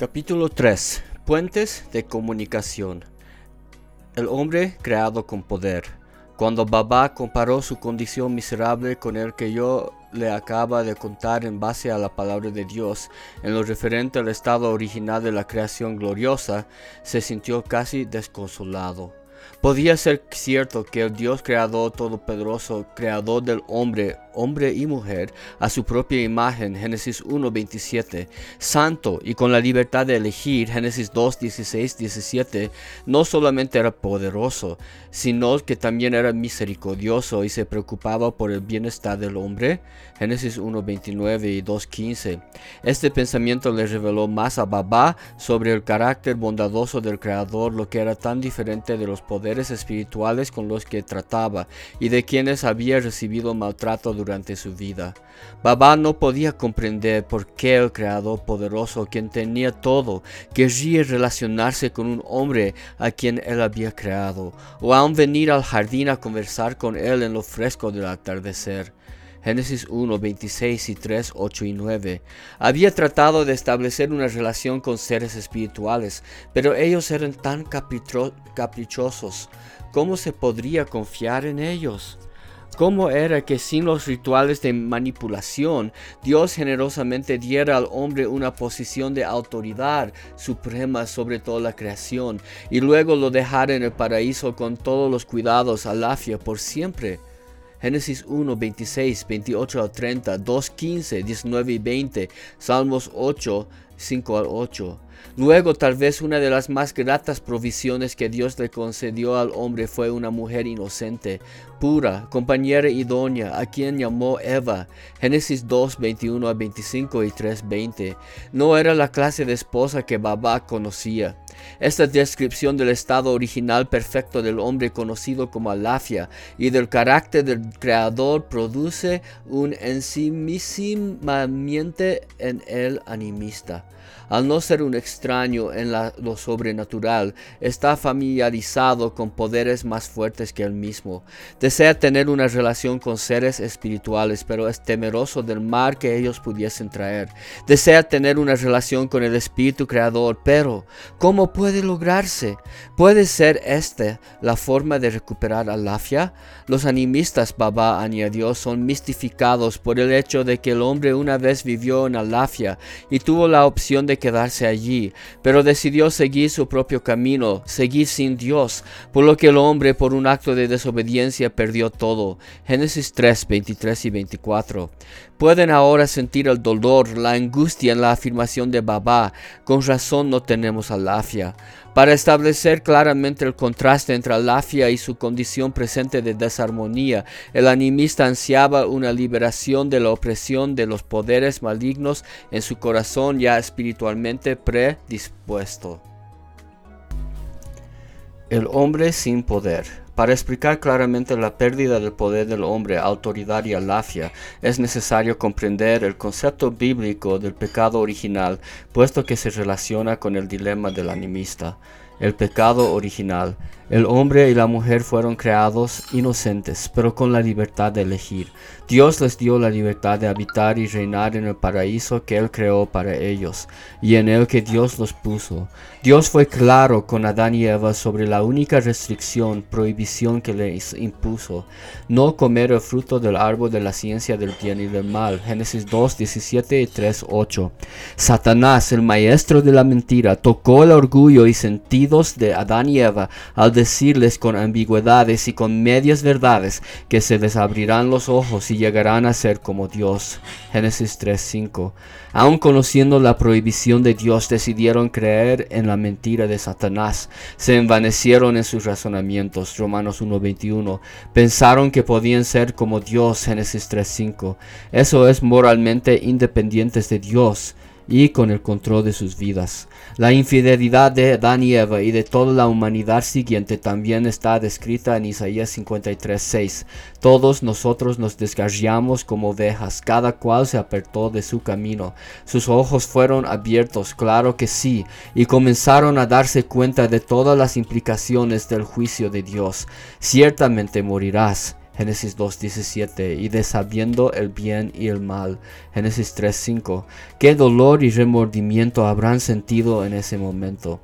Capítulo 3. Puentes de comunicación. El hombre creado con poder. Cuando Baba comparó su condición miserable con el que yo le acaba de contar en base a la palabra de Dios en lo referente al estado original de la creación gloriosa, se sintió casi desconsolado. Podía ser cierto que el Dios creador todopoderoso, creador del hombre, hombre y mujer, a su propia imagen, Génesis 1, 27, santo y con la libertad de elegir, Génesis 2, 16, 17, no solamente era poderoso, sino que también era misericordioso y se preocupaba por el bienestar del hombre, Génesis 1, 29 y 2, 15. Este pensamiento le reveló más a Babá sobre el carácter bondadoso del Creador, lo que era tan diferente de los poderes espirituales con los que trataba y de quienes había recibido maltrato durante su vida. Baba no podía comprender por qué el Creador poderoso, quien tenía todo, querría relacionarse con un hombre a quien él había creado, o aún venir al jardín a conversar con él en lo fresco del atardecer. Génesis 1, 26 y 3, 8 y 9. Había tratado de establecer una relación con seres espirituales, pero ellos eran tan caprichosos. ¿Cómo se podría confiar en ellos? ¿Cómo era que sin los rituales de manipulación, Dios generosamente diera al hombre una posición de autoridad suprema sobre toda la creación y luego lo dejara en el paraíso con todos los cuidados, alafia, por siempre? Génesis 1, 26, 28 al 30, 2, 15, 19 y 20, Salmos 8, 5 al 8. Luego tal vez una de las más gratas provisiones que Dios le concedió al hombre fue una mujer inocente, pura, compañera idónea, a quien llamó Eva. Génesis 2, 21 a 25 y 3, 20. No era la clase de esposa que Babá conocía. Esta descripción del estado original perfecto del hombre conocido como Alafia y del carácter del Creador produce un ensimismamiento en el animista. Al no ser un extraño en lo sobrenatural, está familiarizado con poderes más fuertes que él mismo. Desea tener una relación con seres espirituales, pero es temeroso del mal que ellos pudiesen traer. Desea tener una relación con el Espíritu Creador, pero ¿cómo puede lograrse? ¿Puede ser esta la forma de recuperar a Lafia? Los animistas, Baba añadió, son mistificados por el hecho de que el hombre una vez vivió en Alafia y tuvo la opción de quedarse allí, pero decidió seguir su propio camino, seguir sin Dios, por lo que el hombre por un acto de desobediencia perdió todo. Génesis 3, 23 y 24. Pueden ahora sentir el dolor, la angustia en la afirmación de Baba. Con razón no tenemos alafia. Para establecer claramente el contraste entre alafia y su condición presente de desarmonía, el animista ansiaba una liberación de la opresión de los poderes malignos en su corazón ya espiritualmente predispuesto. El hombre sin poder. Para explicar claramente la pérdida del poder del hombre, autoridad y alafia, es necesario comprender el concepto bíblico del pecado original, puesto que se relaciona con el dilema del animista. El pecado original el hombre y la mujer fueron creados inocentes, pero con la libertad de elegir. Dios les dio la libertad de habitar y reinar en el paraíso que Él creó para ellos, y en el que Dios los puso. Dios fue claro con Adán y Eva sobre la única restricción, prohibición que les impuso, no comer el fruto del árbol de la ciencia del bien y del mal. Génesis 2, 17 y 3, 8. Satanás, el maestro de la mentira, tocó el orgullo y sentidos de Adán y Eva al decirles con ambigüedades y con medias verdades que se les abrirán los ojos y llegarán a ser como Dios. Génesis 3:5. Aun conociendo la prohibición de Dios, decidieron creer en la mentira de Satanás. Se envanecieron en sus razonamientos. Romanos 1:21. Pensaron que podían ser como Dios. Génesis 3:5. Eso es moralmente independientes de Dios y con el control de sus vidas. La infidelidad de Adán y Eva y de toda la humanidad siguiente también está descrita en Isaías 53:6. Todos nosotros nos descarriamos como ovejas, cada cual se apartó de su camino. Sus ojos fueron abiertos, claro que sí, y comenzaron a darse cuenta de todas las implicaciones del juicio de Dios. Ciertamente morirás Génesis 2.17, y de sabiendo el bien y el mal, Génesis 3.5. ¿Qué dolor y remordimiento habrán sentido en ese momento?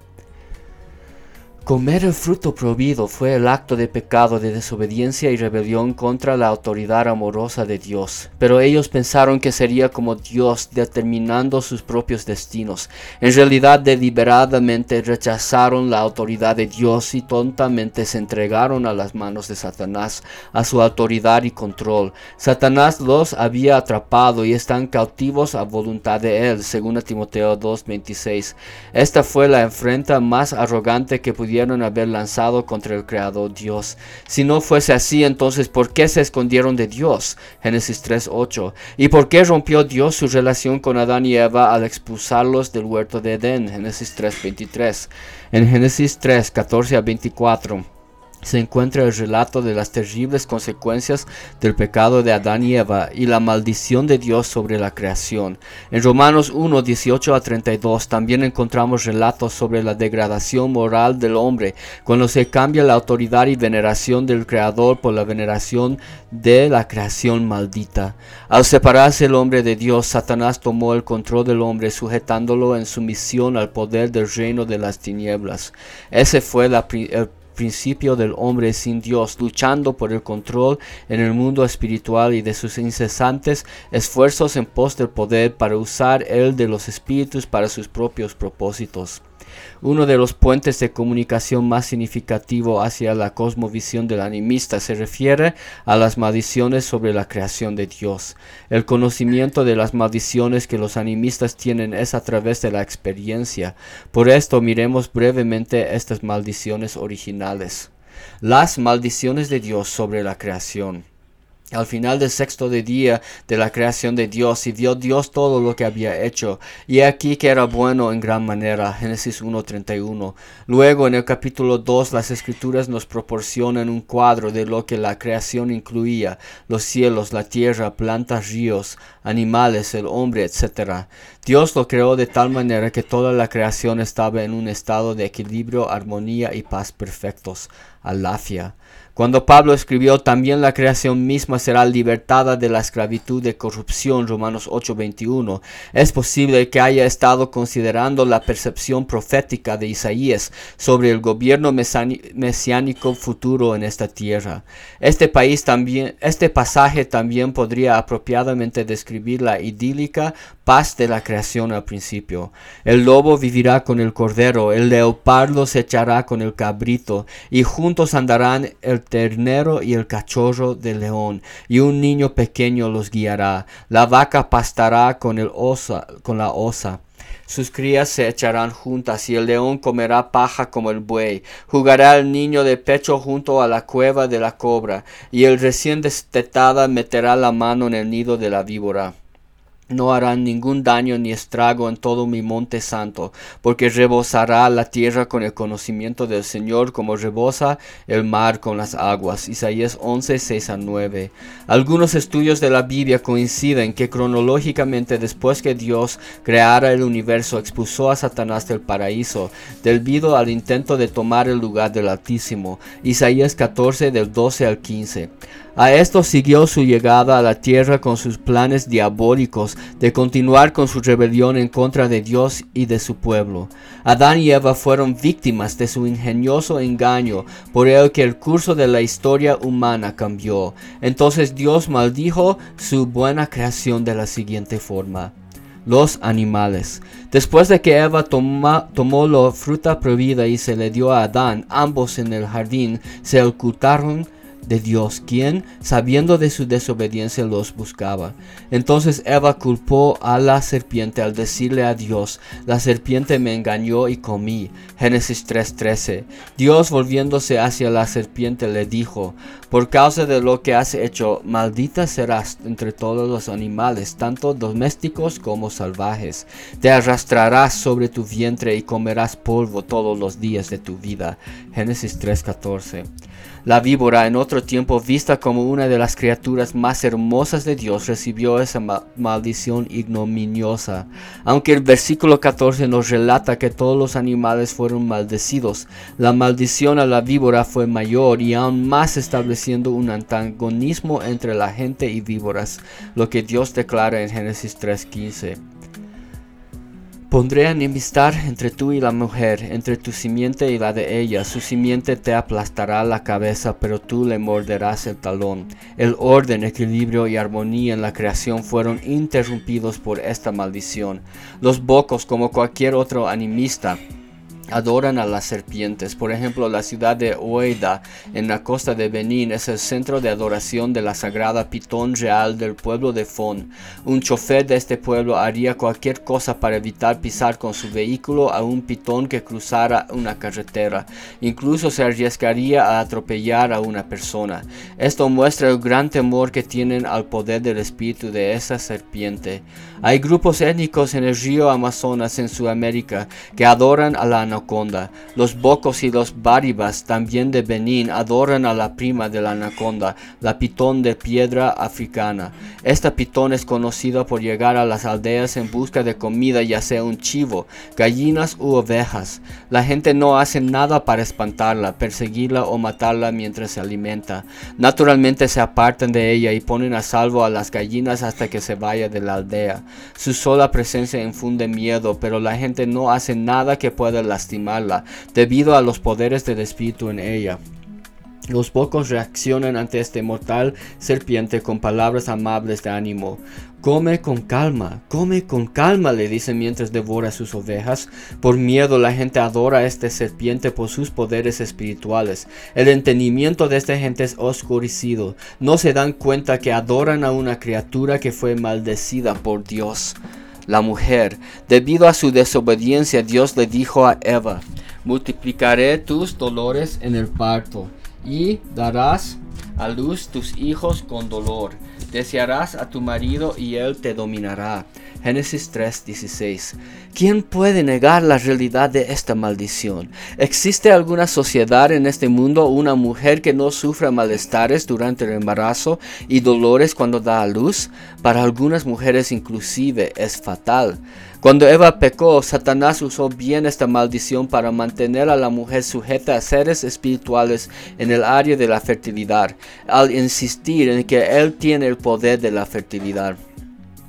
Comer el fruto prohibido fue el acto de pecado de desobediencia y rebelión contra la autoridad amorosa de Dios, pero ellos pensaron que sería como Dios determinando sus propios destinos. En realidad deliberadamente rechazaron la autoridad de Dios y tontamente se entregaron a las manos de Satanás, a su autoridad y control. Satanás los había atrapado y están cautivos a voluntad de él, según Timoteo 2:26. Esta fue la enfrenta más arrogante que pudieron haber lanzado contra el Creador Dios. Si no fuese así, entonces ¿por qué se escondieron de Dios? Génesis 3.8. ¿Y por qué rompió Dios su relación con Adán y Eva al expulsarlos del huerto de Edén? Génesis 3.23. En Génesis 3, 14 a 24 se encuentra el relato de las terribles consecuencias del pecado de Adán y Eva y la maldición de Dios sobre la creación. En Romanos 1, 18 a 32 también encontramos relatos sobre la degradación moral del hombre cuando se cambia la autoridad y veneración del Creador por la veneración de la creación maldita. Al separarse el hombre de Dios, Satanás tomó el control del hombre sujetándolo en sumisión al poder del reino de las tinieblas. Ese fue la, el principio del hombre sin Dios, luchando por el control en el mundo espiritual y de sus incesantes esfuerzos en pos del poder para usar el de los espíritus para sus propios propósitos. Uno de los puentes de comunicación más significativo hacia la cosmovisión del animista se refiere a las maldiciones sobre la creación de Dios. El conocimiento de las maldiciones que los animistas tienen es a través de la experiencia. Por esto miremos brevemente estas maldiciones originales. Las maldiciones de Dios sobre la creación. Al final del sexto de día de la creación de Dios, y vio Dios todo lo que había hecho, y aquí que era bueno en gran manera. Génesis 1.31. Luego en el capítulo 2 las escrituras nos proporcionan un cuadro de lo que la creación incluía, los cielos, la tierra, plantas, ríos, animales, el hombre, etc. Dios lo creó de tal manera que toda la creación estaba en un estado de equilibrio, armonía y paz perfectos. Alafia. Cuando Pablo escribió, también la creación misma será libertada de la esclavitud de corrupción, Romanos 8:21, es posible que haya estado considerando la percepción profética de Isaías sobre el gobierno mesiánico futuro en esta tierra. Este, país también, este pasaje también podría apropiadamente describir la idílica paz de la creación al principio. El lobo vivirá con el cordero, el leopardo se echará con el cabrito, y juntos andarán el ternero y el cachorro del león, y un niño pequeño los guiará. La vaca pastará con, el osa, con la osa. Sus crías se echarán juntas y el león comerá paja como el buey. Jugará el niño de pecho junto a la cueva de la cobra, y el recién destetada meterá la mano en el nido de la víbora no harán ningún daño ni estrago en todo mi monte santo, porque rebosará la tierra con el conocimiento del Señor como rebosa el mar con las aguas. Isaías 11, 6 a 9. Algunos estudios de la Biblia coinciden que cronológicamente después que Dios creara el universo expulsó a Satanás del paraíso, debido al intento de tomar el lugar del Altísimo. Isaías 14 del 12 al 15. A esto siguió su llegada a la tierra con sus planes diabólicos de continuar con su rebelión en contra de Dios y de su pueblo. Adán y Eva fueron víctimas de su ingenioso engaño, por el que el curso de la historia humana cambió. Entonces Dios maldijo su buena creación de la siguiente forma los animales. Después de que Eva tomó la fruta prohibida y se le dio a Adán, ambos en el jardín se ocultaron de Dios, quien, sabiendo de su desobediencia, los buscaba. Entonces Eva culpó a la serpiente al decirle a Dios, la serpiente me engañó y comí. Génesis 3:13. Dios volviéndose hacia la serpiente le dijo, por causa de lo que has hecho, maldita serás entre todos los animales, tanto domésticos como salvajes. Te arrastrarás sobre tu vientre y comerás polvo todos los días de tu vida. Génesis 3:14. La víbora, en otro tiempo vista como una de las criaturas más hermosas de Dios, recibió esa maldición ignominiosa. Aunque el versículo 14 nos relata que todos los animales fueron maldecidos, la maldición a la víbora fue mayor y aún más estableciendo un antagonismo entre la gente y víboras, lo que Dios declara en Génesis 3.15. Pondré enemistad entre tú y la mujer, entre tu simiente y la de ella. Su simiente te aplastará la cabeza, pero tú le morderás el talón. El orden, equilibrio y armonía en la creación fueron interrumpidos por esta maldición. Los bocos, como cualquier otro animista, adoran a las serpientes. Por ejemplo, la ciudad de Oeda, en la costa de Benín, es el centro de adoración de la sagrada pitón real del pueblo de Fon. Un chofer de este pueblo haría cualquier cosa para evitar pisar con su vehículo a un pitón que cruzara una carretera. Incluso se arriesgaría a atropellar a una persona. Esto muestra el gran temor que tienen al poder del espíritu de esa serpiente. Hay grupos étnicos en el río Amazonas en Sudamérica que adoran a la Los bocos y los baribas, también de Benín, adoran a la prima de la anaconda, la pitón de piedra africana. Esta pitón es conocida por llegar a las aldeas en busca de comida, ya sea un chivo, gallinas u ovejas. La gente no hace nada para espantarla, perseguirla o matarla mientras se alimenta. Naturalmente se apartan de ella y ponen a salvo a las gallinas hasta que se vaya de la aldea. Su sola presencia infunde miedo, pero la gente no hace nada que pueda las debido a los poderes del espíritu en ella. Los pocos reaccionan ante este mortal serpiente con palabras amables de ánimo. Come con calma, come con calma, le dice mientras devora sus ovejas. Por miedo la gente adora a esta serpiente por sus poderes espirituales. El entendimiento de esta gente es oscurecido. No se dan cuenta que adoran a una criatura que fue maldecida por Dios la mujer. Debido a su desobediencia, Dios le dijo a Eva, multiplicaré tus dolores en el parto y darás a luz tus hijos con dolor. Desearás a tu marido y él te dominará. Génesis 3:16. ¿Quién puede negar la realidad de esta maldición? ¿Existe alguna sociedad en este mundo, una mujer que no sufra malestares durante el embarazo y dolores cuando da a luz? Para algunas mujeres inclusive es fatal. Cuando Eva pecó, Satanás usó bien esta maldición para mantener a la mujer sujeta a seres espirituales en el área de la fertilidad, al insistir en que él tiene el poder de la fertilidad.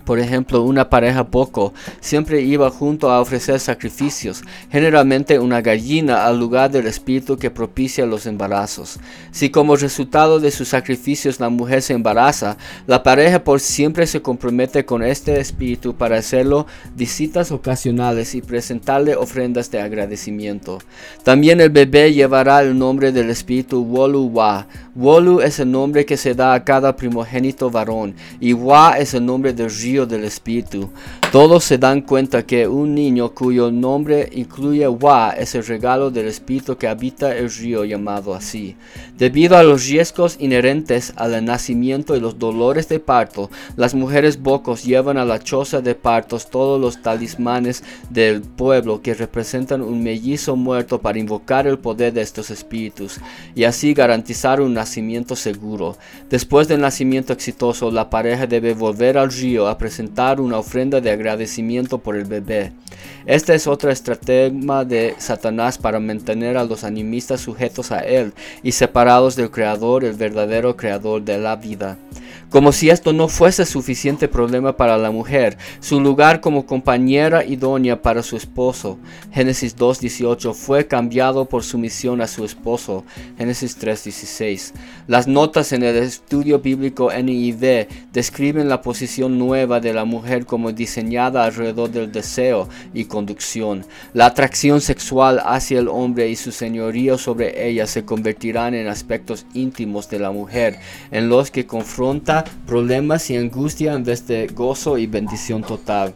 Por ejemplo, una pareja poco siempre iba junto a ofrecer sacrificios, generalmente una gallina al lugar del espíritu que propicia los embarazos. Si como resultado de sus sacrificios la mujer se embaraza, la pareja por siempre se compromete con este espíritu para hacerlo visitas ocasionales y presentarle ofrendas de agradecimiento. También el bebé llevará el nombre del espíritu Wolu Wa. Wolu es el nombre que se da a cada primogénito varón y Wa es el nombre del río del Espíritu. Todos se dan cuenta que un niño cuyo nombre incluye Wa es el regalo del Espíritu que habita el río llamado así. Debido a los riesgos inherentes al nacimiento y los dolores de parto, las mujeres bocos llevan a la choza de partos todos los talismanes del pueblo que representan un mellizo muerto para invocar el poder de estos espíritus y así garantizar un nacimiento seguro. Después del nacimiento exitoso, la pareja debe volver al río a presentar una ofrenda de agradecimiento por el bebé. Esta es otra estrategia de Satanás para mantener a los animistas sujetos a él y separados del Creador, el verdadero Creador de la vida. Como si esto no fuese suficiente problema para la mujer, su lugar como compañera idónea para su esposo, Génesis 2.18, fue cambiado por sumisión a su esposo, Génesis 3.16. Las notas en el estudio bíblico NIV describen la posición nueva de la mujer como diseñada alrededor del deseo y conducción. La atracción sexual hacia el hombre y su señorío sobre ella se convertirán en aspectos íntimos de la mujer, en los que confronta problemas y angustia en vez de gozo y bendición total.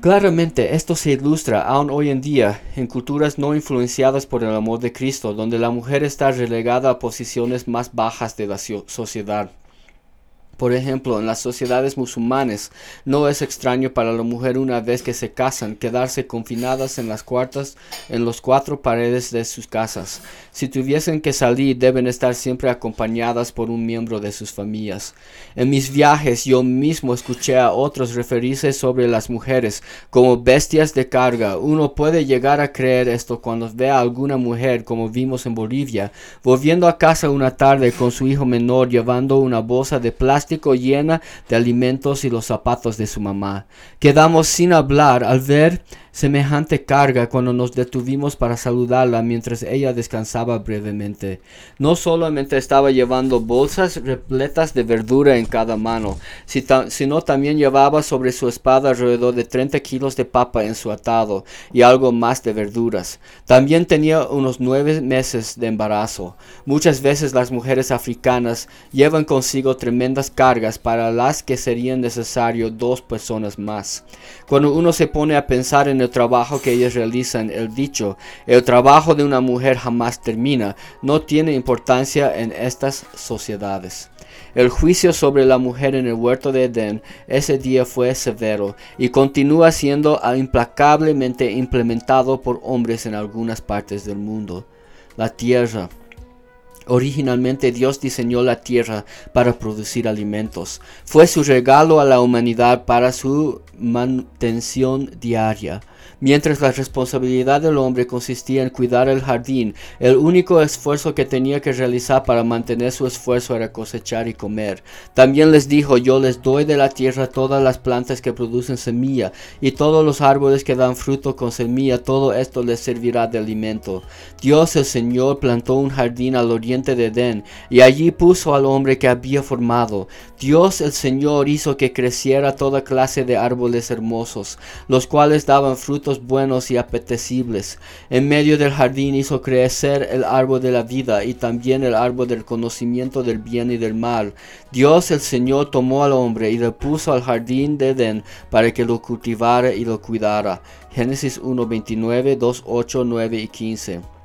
Claramente esto se ilustra aún hoy en día en culturas no influenciadas por el amor de Cristo, donde la mujer está relegada a posiciones más bajas de la sociedad. Por ejemplo, en las sociedades musulmanes no es extraño para la mujer una vez que se casan quedarse confinadas en las cuartas en los cuatro paredes de sus casas. Si tuviesen que salir deben estar siempre acompañadas por un miembro de sus familias. En mis viajes yo mismo escuché a otros referirse sobre las mujeres como bestias de carga. Uno puede llegar a creer esto cuando ve a alguna mujer como vimos en Bolivia volviendo a casa una tarde con su hijo menor llevando una bolsa de plástico llena de alimentos y los zapatos de su mamá. Quedamos sin hablar al ver semejante carga cuando nos detuvimos para saludarla mientras ella descansaba brevemente. No solamente estaba llevando bolsas repletas de verdura en cada mano, sino también llevaba sobre su espada alrededor de 30 kilos de papa en su atado y algo más de verduras. También tenía unos nueve meses de embarazo. Muchas veces las mujeres africanas llevan consigo tremendas cargas para las que serían necesarios dos personas más. Cuando uno se pone a pensar en el trabajo que ellas realizan, el dicho, el trabajo de una mujer jamás termina, no tiene importancia en estas sociedades. El juicio sobre la mujer en el huerto de Edén ese día fue severo y continúa siendo implacablemente implementado por hombres en algunas partes del mundo. La tierra, Originalmente Dios diseñó la tierra para producir alimentos. Fue su regalo a la humanidad para su mantención diaria. Mientras la responsabilidad del hombre consistía en cuidar el jardín, el único esfuerzo que tenía que realizar para mantener su esfuerzo era cosechar y comer. También les dijo, yo les doy de la tierra todas las plantas que producen semilla, y todos los árboles que dan fruto con semilla, todo esto les servirá de alimento. Dios el Señor plantó un jardín al oriente de Edén, y allí puso al hombre que había formado. Dios el Señor hizo que creciera toda clase de árboles hermosos, los cuales daban fruto buenos y apetecibles. En medio del jardín hizo crecer el árbol de la vida y también el árbol del conocimiento del bien y del mal. Dios el Señor tomó al hombre y le puso al jardín de Edén para que lo cultivara y lo cuidara. Génesis 1, 29, 2, 8, 9 y 15.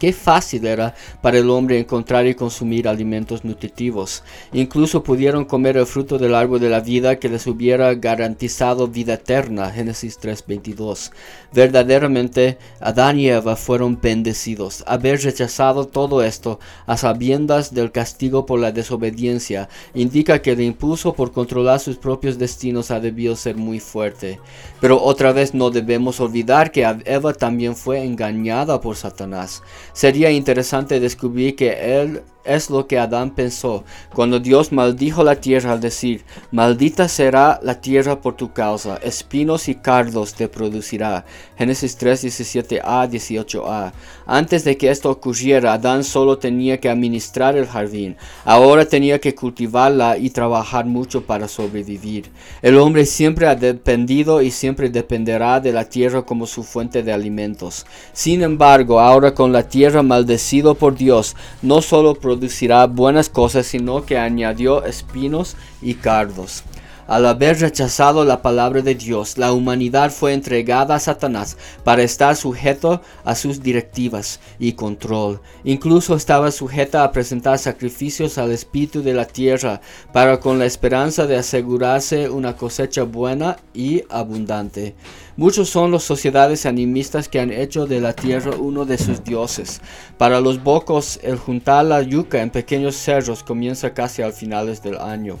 Qué fácil era para el hombre encontrar y consumir alimentos nutritivos. Incluso pudieron comer el fruto del árbol de la vida que les hubiera garantizado vida eterna. Génesis 3:22. Verdaderamente, Adán y Eva fueron bendecidos. Haber rechazado todo esto a sabiendas del castigo por la desobediencia indica que el impulso por controlar sus propios destinos ha debido ser muy fuerte. Pero otra vez no debemos olvidar que Eva también fue engañada por Satanás. Sería interesante descubrir que él es lo que Adán pensó cuando Dios maldijo la tierra al decir, maldita será la tierra por tu causa, espinos y cardos te producirá. Génesis 3, 17a, 18a. Antes de que esto ocurriera, Adán solo tenía que administrar el jardín. Ahora tenía que cultivarla y trabajar mucho para sobrevivir. El hombre siempre ha dependido y siempre dependerá de la tierra como su fuente de alimentos. Sin embargo, ahora con la tierra maldecido por Dios, no solo producirá buenas cosas, sino que añadió espinos y cardos. Al haber rechazado la palabra de Dios, la humanidad fue entregada a Satanás para estar sujeto a sus directivas y control. Incluso estaba sujeta a presentar sacrificios al espíritu de la tierra para con la esperanza de asegurarse una cosecha buena y abundante. Muchos son las sociedades animistas que han hecho de la tierra uno de sus dioses. Para los bocos, el juntar la yuca en pequeños cerros comienza casi al finales del año.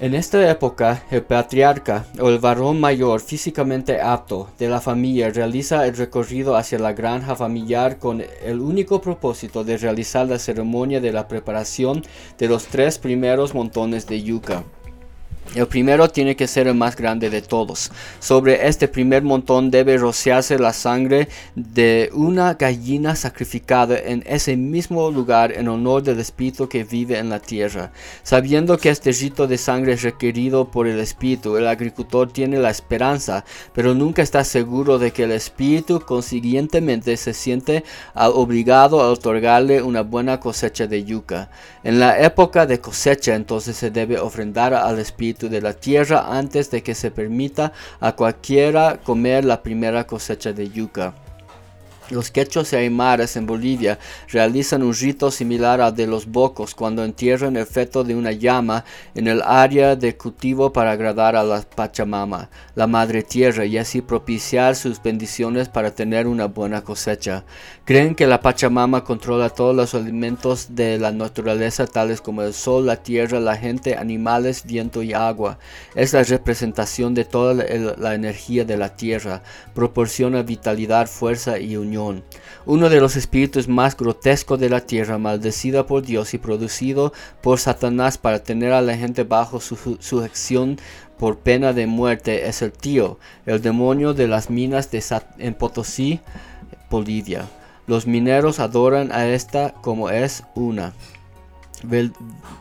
En esta época, el patriarca o el varón mayor físicamente apto de la familia realiza el recorrido hacia la granja familiar con el único propósito de realizar la ceremonia de la preparación de los tres primeros montones de yuca. El primero tiene que ser el más grande de todos. Sobre este primer montón debe rociarse la sangre de una gallina sacrificada en ese mismo lugar en honor del espíritu que vive en la tierra. Sabiendo que este rito de sangre es requerido por el espíritu, el agricultor tiene la esperanza, pero nunca está seguro de que el espíritu consiguientemente se siente obligado a otorgarle una buena cosecha de yuca. En la época de cosecha entonces se debe ofrendar al espíritu de la tierra antes de que se permita a cualquiera comer la primera cosecha de yuca. Los quechos y aymaras en Bolivia realizan un rito similar al de los bocos cuando entierran el feto de una llama en el área de cultivo para agradar a la Pachamama, la Madre Tierra, y así propiciar sus bendiciones para tener una buena cosecha. Creen que la Pachamama controla todos los alimentos de la naturaleza tales como el sol, la tierra, la gente, animales, viento y agua. Es la representación de toda la energía de la tierra, proporciona vitalidad, fuerza y unión uno de los espíritus más grotescos de la tierra, maldecida por Dios y producido por Satanás para tener a la gente bajo su sujeción por pena de muerte, es el tío, el demonio de las minas de en Potosí, Bolivia. Los mineros adoran a esta como es una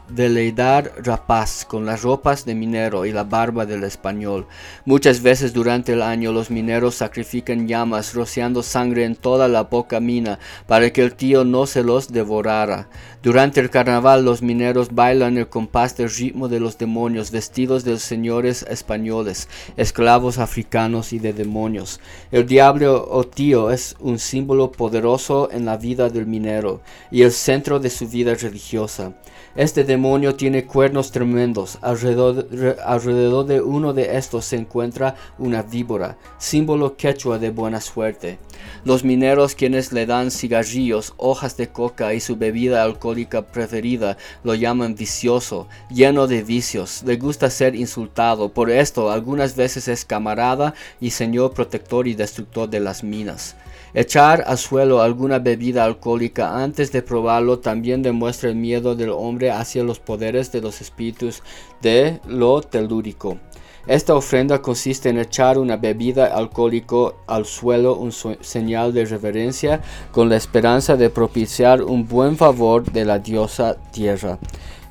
veleidar rapaz con las ropas de minero y la barba del español. Muchas veces durante el año los mineros sacrifican llamas rociando sangre en toda la boca mina para que el tío no se los devorara. Durante el carnaval los mineros bailan el compás del ritmo de los demonios vestidos de señores españoles, esclavos africanos y de demonios. El diablo o tío es un símbolo poderoso en la vida del minero y el centro de su vida religiosa. Este demonio tiene cuernos tremendos. Alrededor, de uno de estos se encuentra una víbora, símbolo quechua de buena suerte. Los mineros quienes le dan cigarrillos, hojas de coca y su bebida alcohólica preferida lo llaman vicioso, lleno de vicios. Le gusta ser insultado. Por esto algunas veces es camarada y señor protector y destructor de las minas. Echar al suelo alguna bebida alcohólica antes de probarlo también demuestra el miedo del hombre hacia los poderes de los espíritus de lo telúrico. Esta ofrenda consiste en echar una bebida alcohólica al suelo, un señal de reverencia, con la esperanza de propiciar un buen favor de la diosa tierra.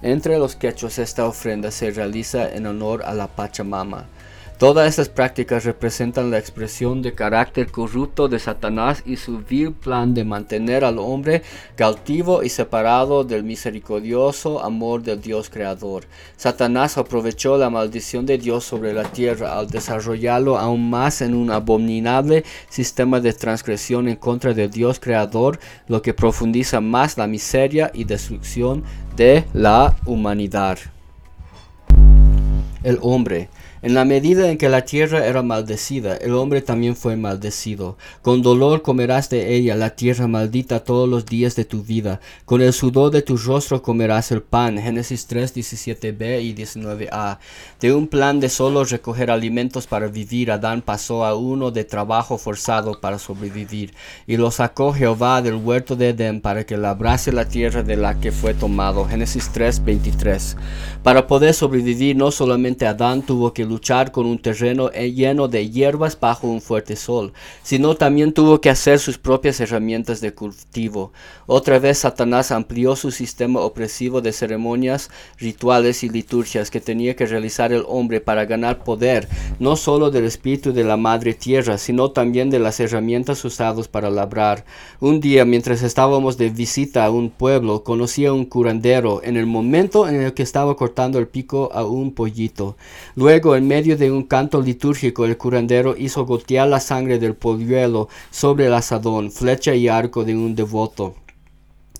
Entre los quechos esta ofrenda se realiza en honor a la Pachamama. Todas estas prácticas representan la expresión de carácter corrupto de Satanás y su vil plan de mantener al hombre cautivo y separado del misericordioso amor del Dios creador. Satanás aprovechó la maldición de Dios sobre la tierra al desarrollarlo aún más en un abominable sistema de transgresión en contra del Dios creador, lo que profundiza más la miseria y destrucción de la humanidad. El hombre en la medida en que la tierra era maldecida, el hombre también fue maldecido. Con dolor comerás de ella la tierra maldita todos los días de tu vida. Con el sudor de tu rostro comerás el pan. Génesis 3, 17b y 19a. De un plan de solo recoger alimentos para vivir, Adán pasó a uno de trabajo forzado para sobrevivir. Y lo sacó Jehová del huerto de Edén para que labrase la tierra de la que fue tomado. Génesis 3, 23. Para poder sobrevivir, no solamente Adán tuvo que luchar con un terreno lleno de hierbas bajo un fuerte sol, sino también tuvo que hacer sus propias herramientas de cultivo. Otra vez Satanás amplió su sistema opresivo de ceremonias, rituales y liturgias que tenía que realizar el hombre para ganar poder, no solo del espíritu de la madre tierra, sino también de las herramientas usadas para labrar. Un día, mientras estábamos de visita a un pueblo, conocí a un curandero en el momento en el que estaba cortando el pico a un pollito. Luego, en medio de un canto litúrgico, el curandero hizo gotear la sangre del polluelo sobre el asadón, flecha y arco de un devoto.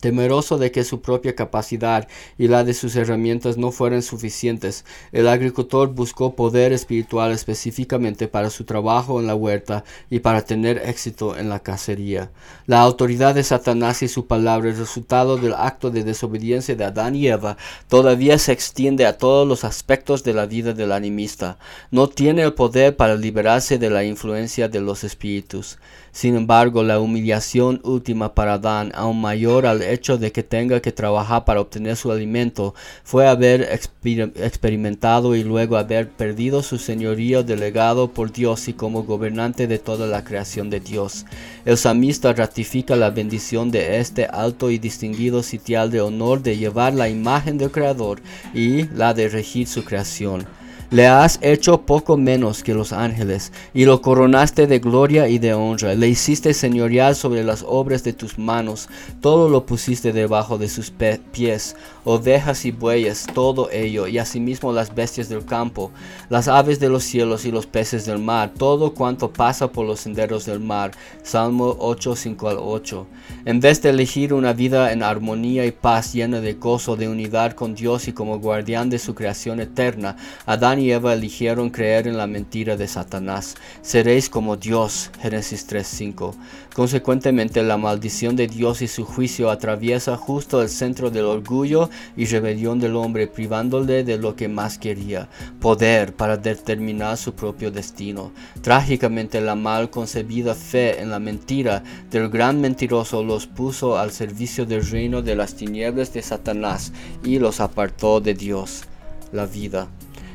Temeroso de que su propia capacidad y la de sus herramientas no fueran suficientes, el agricultor buscó poder espiritual específicamente para su trabajo en la huerta y para tener éxito en la cacería. La autoridad de Satanás y su palabra, el resultado del acto de desobediencia de Adán y Eva, todavía se extiende a todos los aspectos de la vida del animista. No tiene el poder para liberarse de la influencia de los espíritus. Sin embargo, la humillación última para Adán, aún mayor al hecho de que tenga que trabajar para obtener su alimento, fue haber experimentado y luego haber perdido su señorío delegado por Dios y como gobernante de toda la creación de Dios. El samista ratifica la bendición de este alto y distinguido sitial de honor de llevar la imagen del Creador y la de regir su creación. Le has hecho poco menos que los ángeles, y lo coronaste de gloria y de honra. Le hiciste señorial sobre las obras de tus manos, todo lo pusiste debajo de sus pies, ovejas y bueyes, todo ello, y asimismo las bestias del campo, las aves de los cielos y los peces del mar, todo cuanto pasa por los senderos del mar. Salmo 8, 5 al 8. En vez de elegir una vida en armonía y paz llena de gozo, de unidad con Dios y como guardián de su creación eterna, Adán y Eva eligieron creer en la mentira de Satanás. Seréis como Dios. Génesis 3:5. Consecuentemente, la maldición de Dios y su juicio atraviesa justo el centro del orgullo y rebelión del hombre, privándole de lo que más quería, poder para determinar su propio destino. Trágicamente, la mal concebida fe en la mentira del gran mentiroso los puso al servicio del reino de las tinieblas de Satanás y los apartó de Dios, la vida.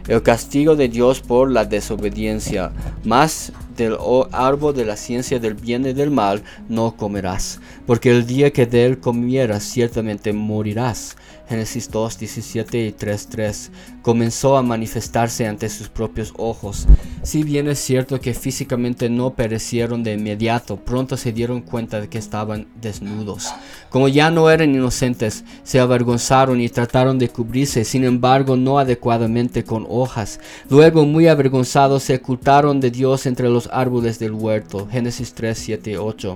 El castigo de Dios por la desobediencia, más del árbol de la ciencia del bien y del mal no comerás, porque el día que de él comieras ciertamente morirás. Génesis 2, 17 y 3, 3, comenzó a manifestarse ante sus propios ojos. Si bien es cierto que físicamente no perecieron de inmediato, pronto se dieron cuenta de que estaban desnudos. Como ya no eran inocentes, se avergonzaron y trataron de cubrirse, sin embargo no adecuadamente con hojas. Luego, muy avergonzados, se ocultaron de Dios entre los árboles del huerto. Génesis 3, 7, 8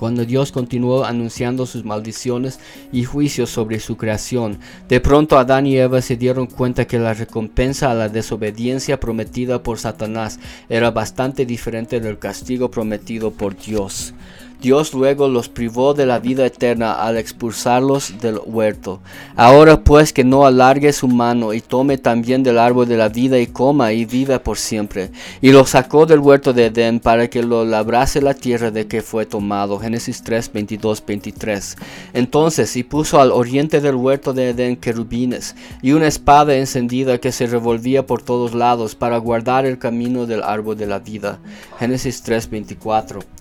cuando Dios continuó anunciando sus maldiciones y juicios sobre su creación. De pronto Adán y Eva se dieron cuenta que la recompensa a la desobediencia prometida por Satanás era bastante diferente del castigo prometido por Dios. Dios luego los privó de la vida eterna al expulsarlos del huerto. Ahora pues que no alargue su mano y tome también del árbol de la vida y coma y viva por siempre. Y lo sacó del huerto de Edén para que lo labrase la tierra de que fue tomado. Génesis 3, 22, 23. Entonces y puso al oriente del huerto de Edén querubines y una espada encendida que se revolvía por todos lados para guardar el camino del árbol de la vida. Génesis 3, 24.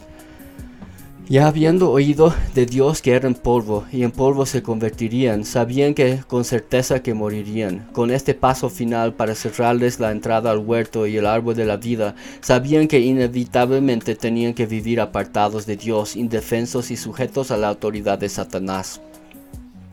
Ya habiendo oído de Dios que eran polvo y en polvo se convertirían, sabían que con certeza que morirían. Con este paso final para cerrarles la entrada al huerto y el árbol de la vida, sabían que inevitablemente tenían que vivir apartados de Dios, indefensos y sujetos a la autoridad de Satanás.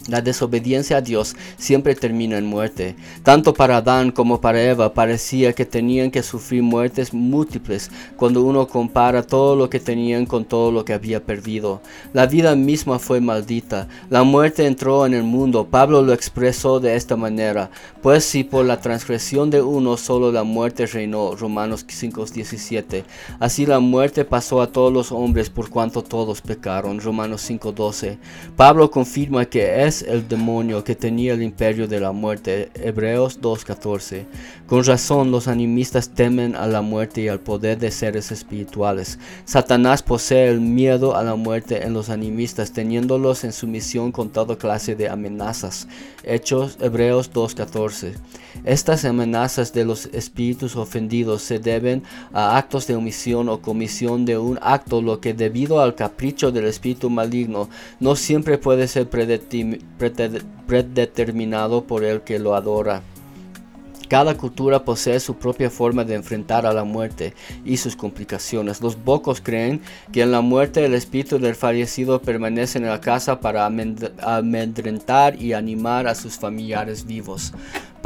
La desobediencia a Dios siempre termina en muerte. Tanto para Adán como para Eva parecía que tenían que sufrir muertes múltiples cuando uno compara todo lo que tenían con todo lo que había perdido. La vida misma fue maldita. La muerte entró en el mundo. Pablo lo expresó de esta manera. Pues si por la transgresión de uno solo la muerte reinó. Romanos 5.17. Así la muerte pasó a todos los hombres por cuanto todos pecaron. Romanos 5.12. Pablo confirma que es el demonio que tenía el imperio de la muerte. Hebreos 2.14. Con razón los animistas temen a la muerte y al poder de seres espirituales. Satanás posee el miedo a la muerte en los animistas, teniéndolos en sumisión con toda clase de amenazas. Hechos Hebreos 2.14. Estas amenazas de los espíritus ofendidos se deben a actos de omisión o comisión de un acto, lo que debido al capricho del espíritu maligno no siempre puede ser predeterminado por el que lo adora. Cada cultura posee su propia forma de enfrentar a la muerte y sus complicaciones. Los bocos creen que en la muerte el espíritu del fallecido permanece en la casa para amedrentar y animar a sus familiares vivos.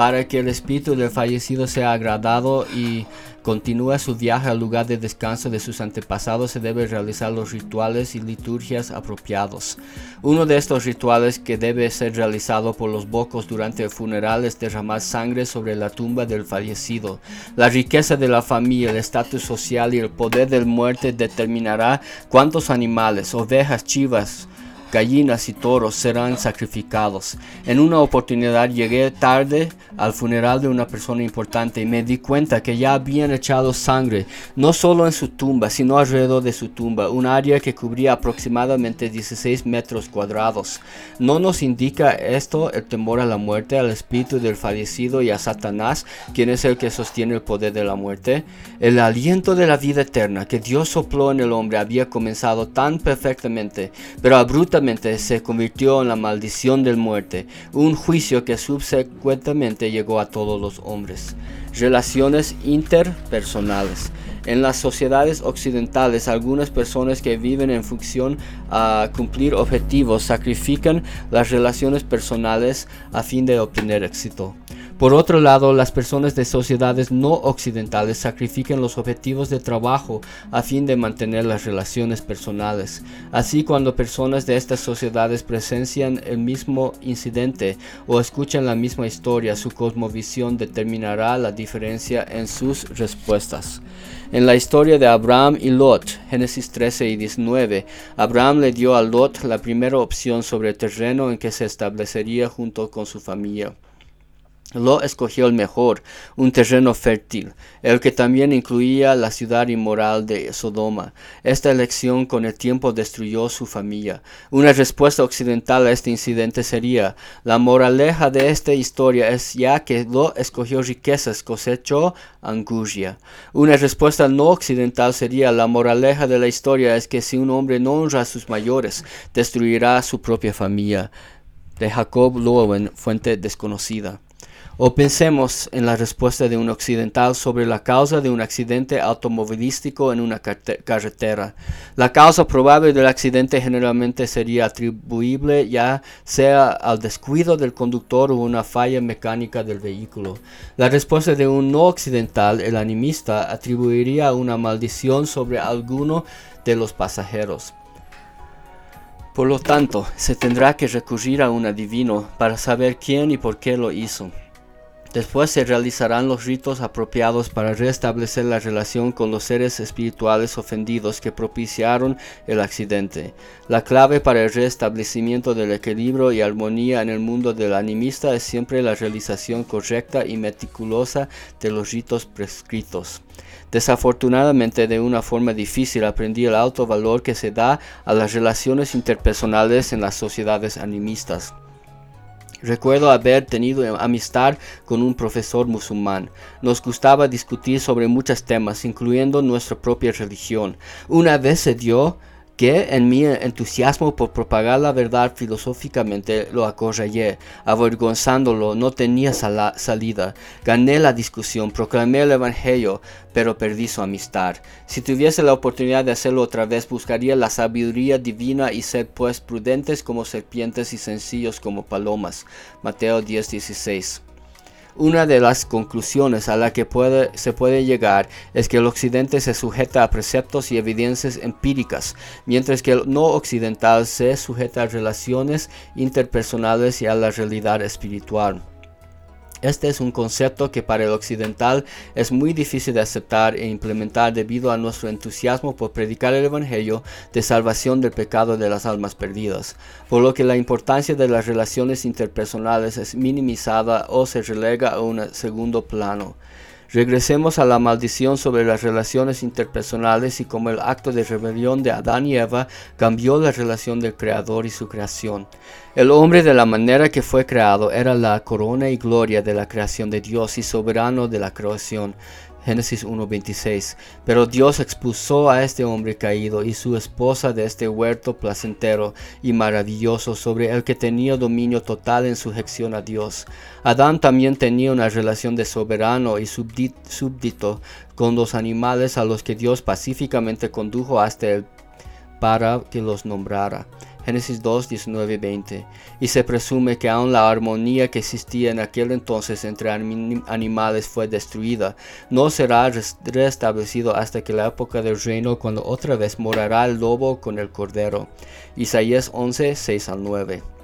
Para que el espíritu del fallecido sea agradado y continúe su viaje al lugar de descanso de sus antepasados, se debe realizar los rituales y liturgias apropiados. Uno de estos rituales que debe ser realizado por los bocos durante el funeral es derramar sangre sobre la tumba del fallecido. La riqueza de la familia, el estatus social y el poder del muerte determinará cuántos animales, ovejas, chivas, gallinas y toros serán sacrificados. En una oportunidad llegué tarde al funeral de una persona importante y me di cuenta que ya habían echado sangre, no solo en su tumba, sino alrededor de su tumba, un área que cubría aproximadamente 16 metros cuadrados. ¿No nos indica esto el temor a la muerte, al espíritu del fallecido y a Satanás, quien es el que sostiene el poder de la muerte? El aliento de la vida eterna que Dios sopló en el hombre había comenzado tan perfectamente, pero abruptamente se convirtió en la maldición del muerte, un juicio que subsecuentemente llegó a todos los hombres. Relaciones interpersonales. En las sociedades occidentales, algunas personas que viven en función a cumplir objetivos sacrifican las relaciones personales a fin de obtener éxito. Por otro lado, las personas de sociedades no occidentales sacrifican los objetivos de trabajo a fin de mantener las relaciones personales. Así, cuando personas de estas sociedades presencian el mismo incidente o escuchan la misma historia, su cosmovisión determinará la diferencia en sus respuestas. En la historia de Abraham y Lot, Génesis 13 y 19, Abraham le dio a Lot la primera opción sobre terreno en que se establecería junto con su familia. Lo escogió el mejor, un terreno fértil, el que también incluía la ciudad inmoral de Sodoma. Esta elección con el tiempo destruyó su familia. Una respuesta occidental a este incidente sería, la moraleja de esta historia es ya que Lo escogió riquezas, cosechó angustia. Una respuesta no occidental sería, la moraleja de la historia es que si un hombre no honra a sus mayores, destruirá su propia familia. De Jacob Lowen, fuente desconocida. O pensemos en la respuesta de un occidental sobre la causa de un accidente automovilístico en una carretera. La causa probable del accidente generalmente sería atribuible ya sea al descuido del conductor o una falla mecánica del vehículo. La respuesta de un no occidental, el animista, atribuiría una maldición sobre alguno de los pasajeros. Por lo tanto, se tendrá que recurrir a un adivino para saber quién y por qué lo hizo. Después se realizarán los ritos apropiados para restablecer la relación con los seres espirituales ofendidos que propiciaron el accidente. La clave para el restablecimiento del equilibrio y armonía en el mundo del animista es siempre la realización correcta y meticulosa de los ritos prescritos. Desafortunadamente, de una forma difícil aprendí el alto valor que se da a las relaciones interpersonales en las sociedades animistas. Recuerdo haber tenido amistad con un profesor musulmán. Nos gustaba discutir sobre muchos temas, incluyendo nuestra propia religión. Una vez se dio que en mi entusiasmo por propagar la verdad filosóficamente lo acorrallé, avergonzándolo, no tenía salida. Gané la discusión, proclamé el Evangelio, pero perdí su amistad. Si tuviese la oportunidad de hacerlo otra vez, buscaría la sabiduría divina y ser pues prudentes como serpientes y sencillos como palomas. Mateo 10:16 una de las conclusiones a la que se puede llegar es que el occidente se sujeta a preceptos y evidencias empíricas, mientras que el no occidental se sujeta a relaciones interpersonales y a la realidad espiritual. Este es un concepto que para el occidental es muy difícil de aceptar e implementar debido a nuestro entusiasmo por predicar el Evangelio de salvación del pecado de las almas perdidas, por lo que la importancia de las relaciones interpersonales es minimizada o se relega a un segundo plano. Regresemos a la maldición sobre las relaciones interpersonales y cómo el acto de rebelión de Adán y Eva cambió la relación del Creador y su creación. El hombre de la manera que fue creado era la corona y gloria de la creación de Dios y soberano de la creación. Génesis 1.26. Pero Dios expulsó a este hombre caído y su esposa de este huerto placentero y maravilloso sobre el que tenía dominio total en sujeción a Dios. Adán también tenía una relación de soberano y súbdito con los animales a los que Dios pacíficamente condujo hasta él para que los nombrara. Génesis 2, 19 y 20. Y se presume que aun la armonía que existía en aquel entonces entre animales fue destruida. No será restablecido hasta que la época del reino cuando otra vez morará el lobo con el cordero. Isaías 11, 6 al 9.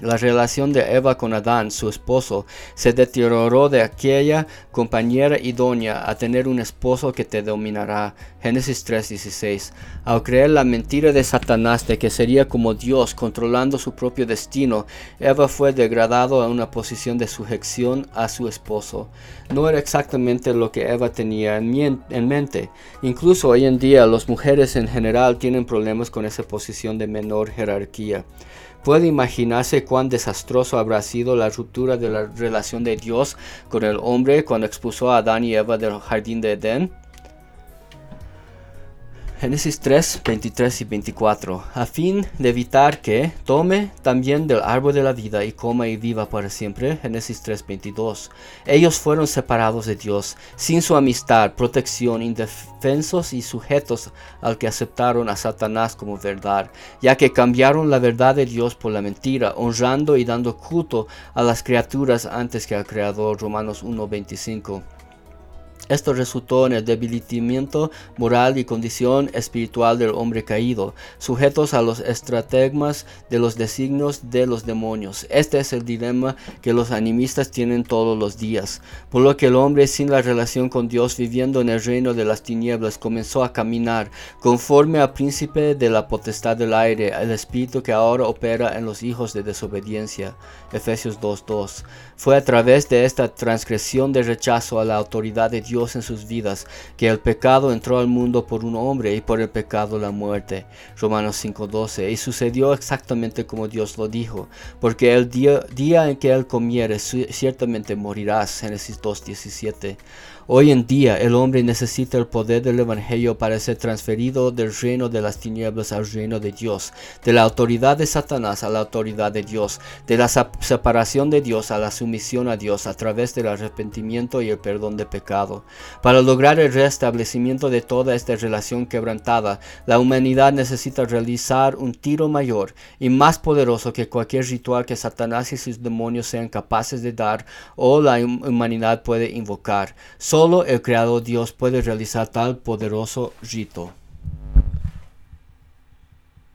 La relación de Eva con Adán, su esposo, se deterioró de aquella compañera idónea a tener un esposo que te dominará. Génesis 3:16. Al creer la mentira de Satanás de que sería como Dios controlando su propio destino, Eva fue degradado a una posición de sujeción a su esposo. No era exactamente lo que Eva tenía en, en mente. Incluso hoy en día las mujeres en general tienen problemas con esa posición de menor jerarquía. Puede imaginarse cuán desastroso habrá sido la ruptura de la relación de Dios con el hombre cuando expuso a Adán y Eva del jardín de Edén. Génesis 3, 23 y 24. A fin de evitar que tome también del árbol de la vida y coma y viva para siempre. Génesis 3, 22. Ellos fueron separados de Dios, sin su amistad, protección, indefensos y sujetos al que aceptaron a Satanás como verdad, ya que cambiaron la verdad de Dios por la mentira, honrando y dando culto a las criaturas antes que al Creador. Romanos 1, 25. Esto resultó en el debilitamiento moral y condición espiritual del hombre caído, sujetos a los estrategias de los designios de los demonios. Este es el dilema que los animistas tienen todos los días, por lo que el hombre sin la relación con Dios viviendo en el reino de las tinieblas comenzó a caminar conforme al príncipe de la potestad del aire, el espíritu que ahora opera en los hijos de desobediencia. Efesios 2.2. Fue a través de esta transgresión de rechazo a la autoridad de Dios en sus vidas, que el pecado entró al mundo por un hombre y por el pecado la muerte. Romanos 5:12. Y sucedió exactamente como Dios lo dijo, porque el día, día en que él comiere ciertamente morirás. Génesis 2:17. Hoy en día el hombre necesita el poder del Evangelio para ser transferido del reino de las tinieblas al reino de Dios, de la autoridad de Satanás a la autoridad de Dios, de la separación de Dios a la sumisión a Dios a través del arrepentimiento y el perdón de pecado. Para lograr el restablecimiento de toda esta relación quebrantada, la humanidad necesita realizar un tiro mayor y más poderoso que cualquier ritual que Satanás y sus demonios sean capaces de dar o la humanidad puede invocar. Solo el Creador Dios puede realizar tal poderoso rito.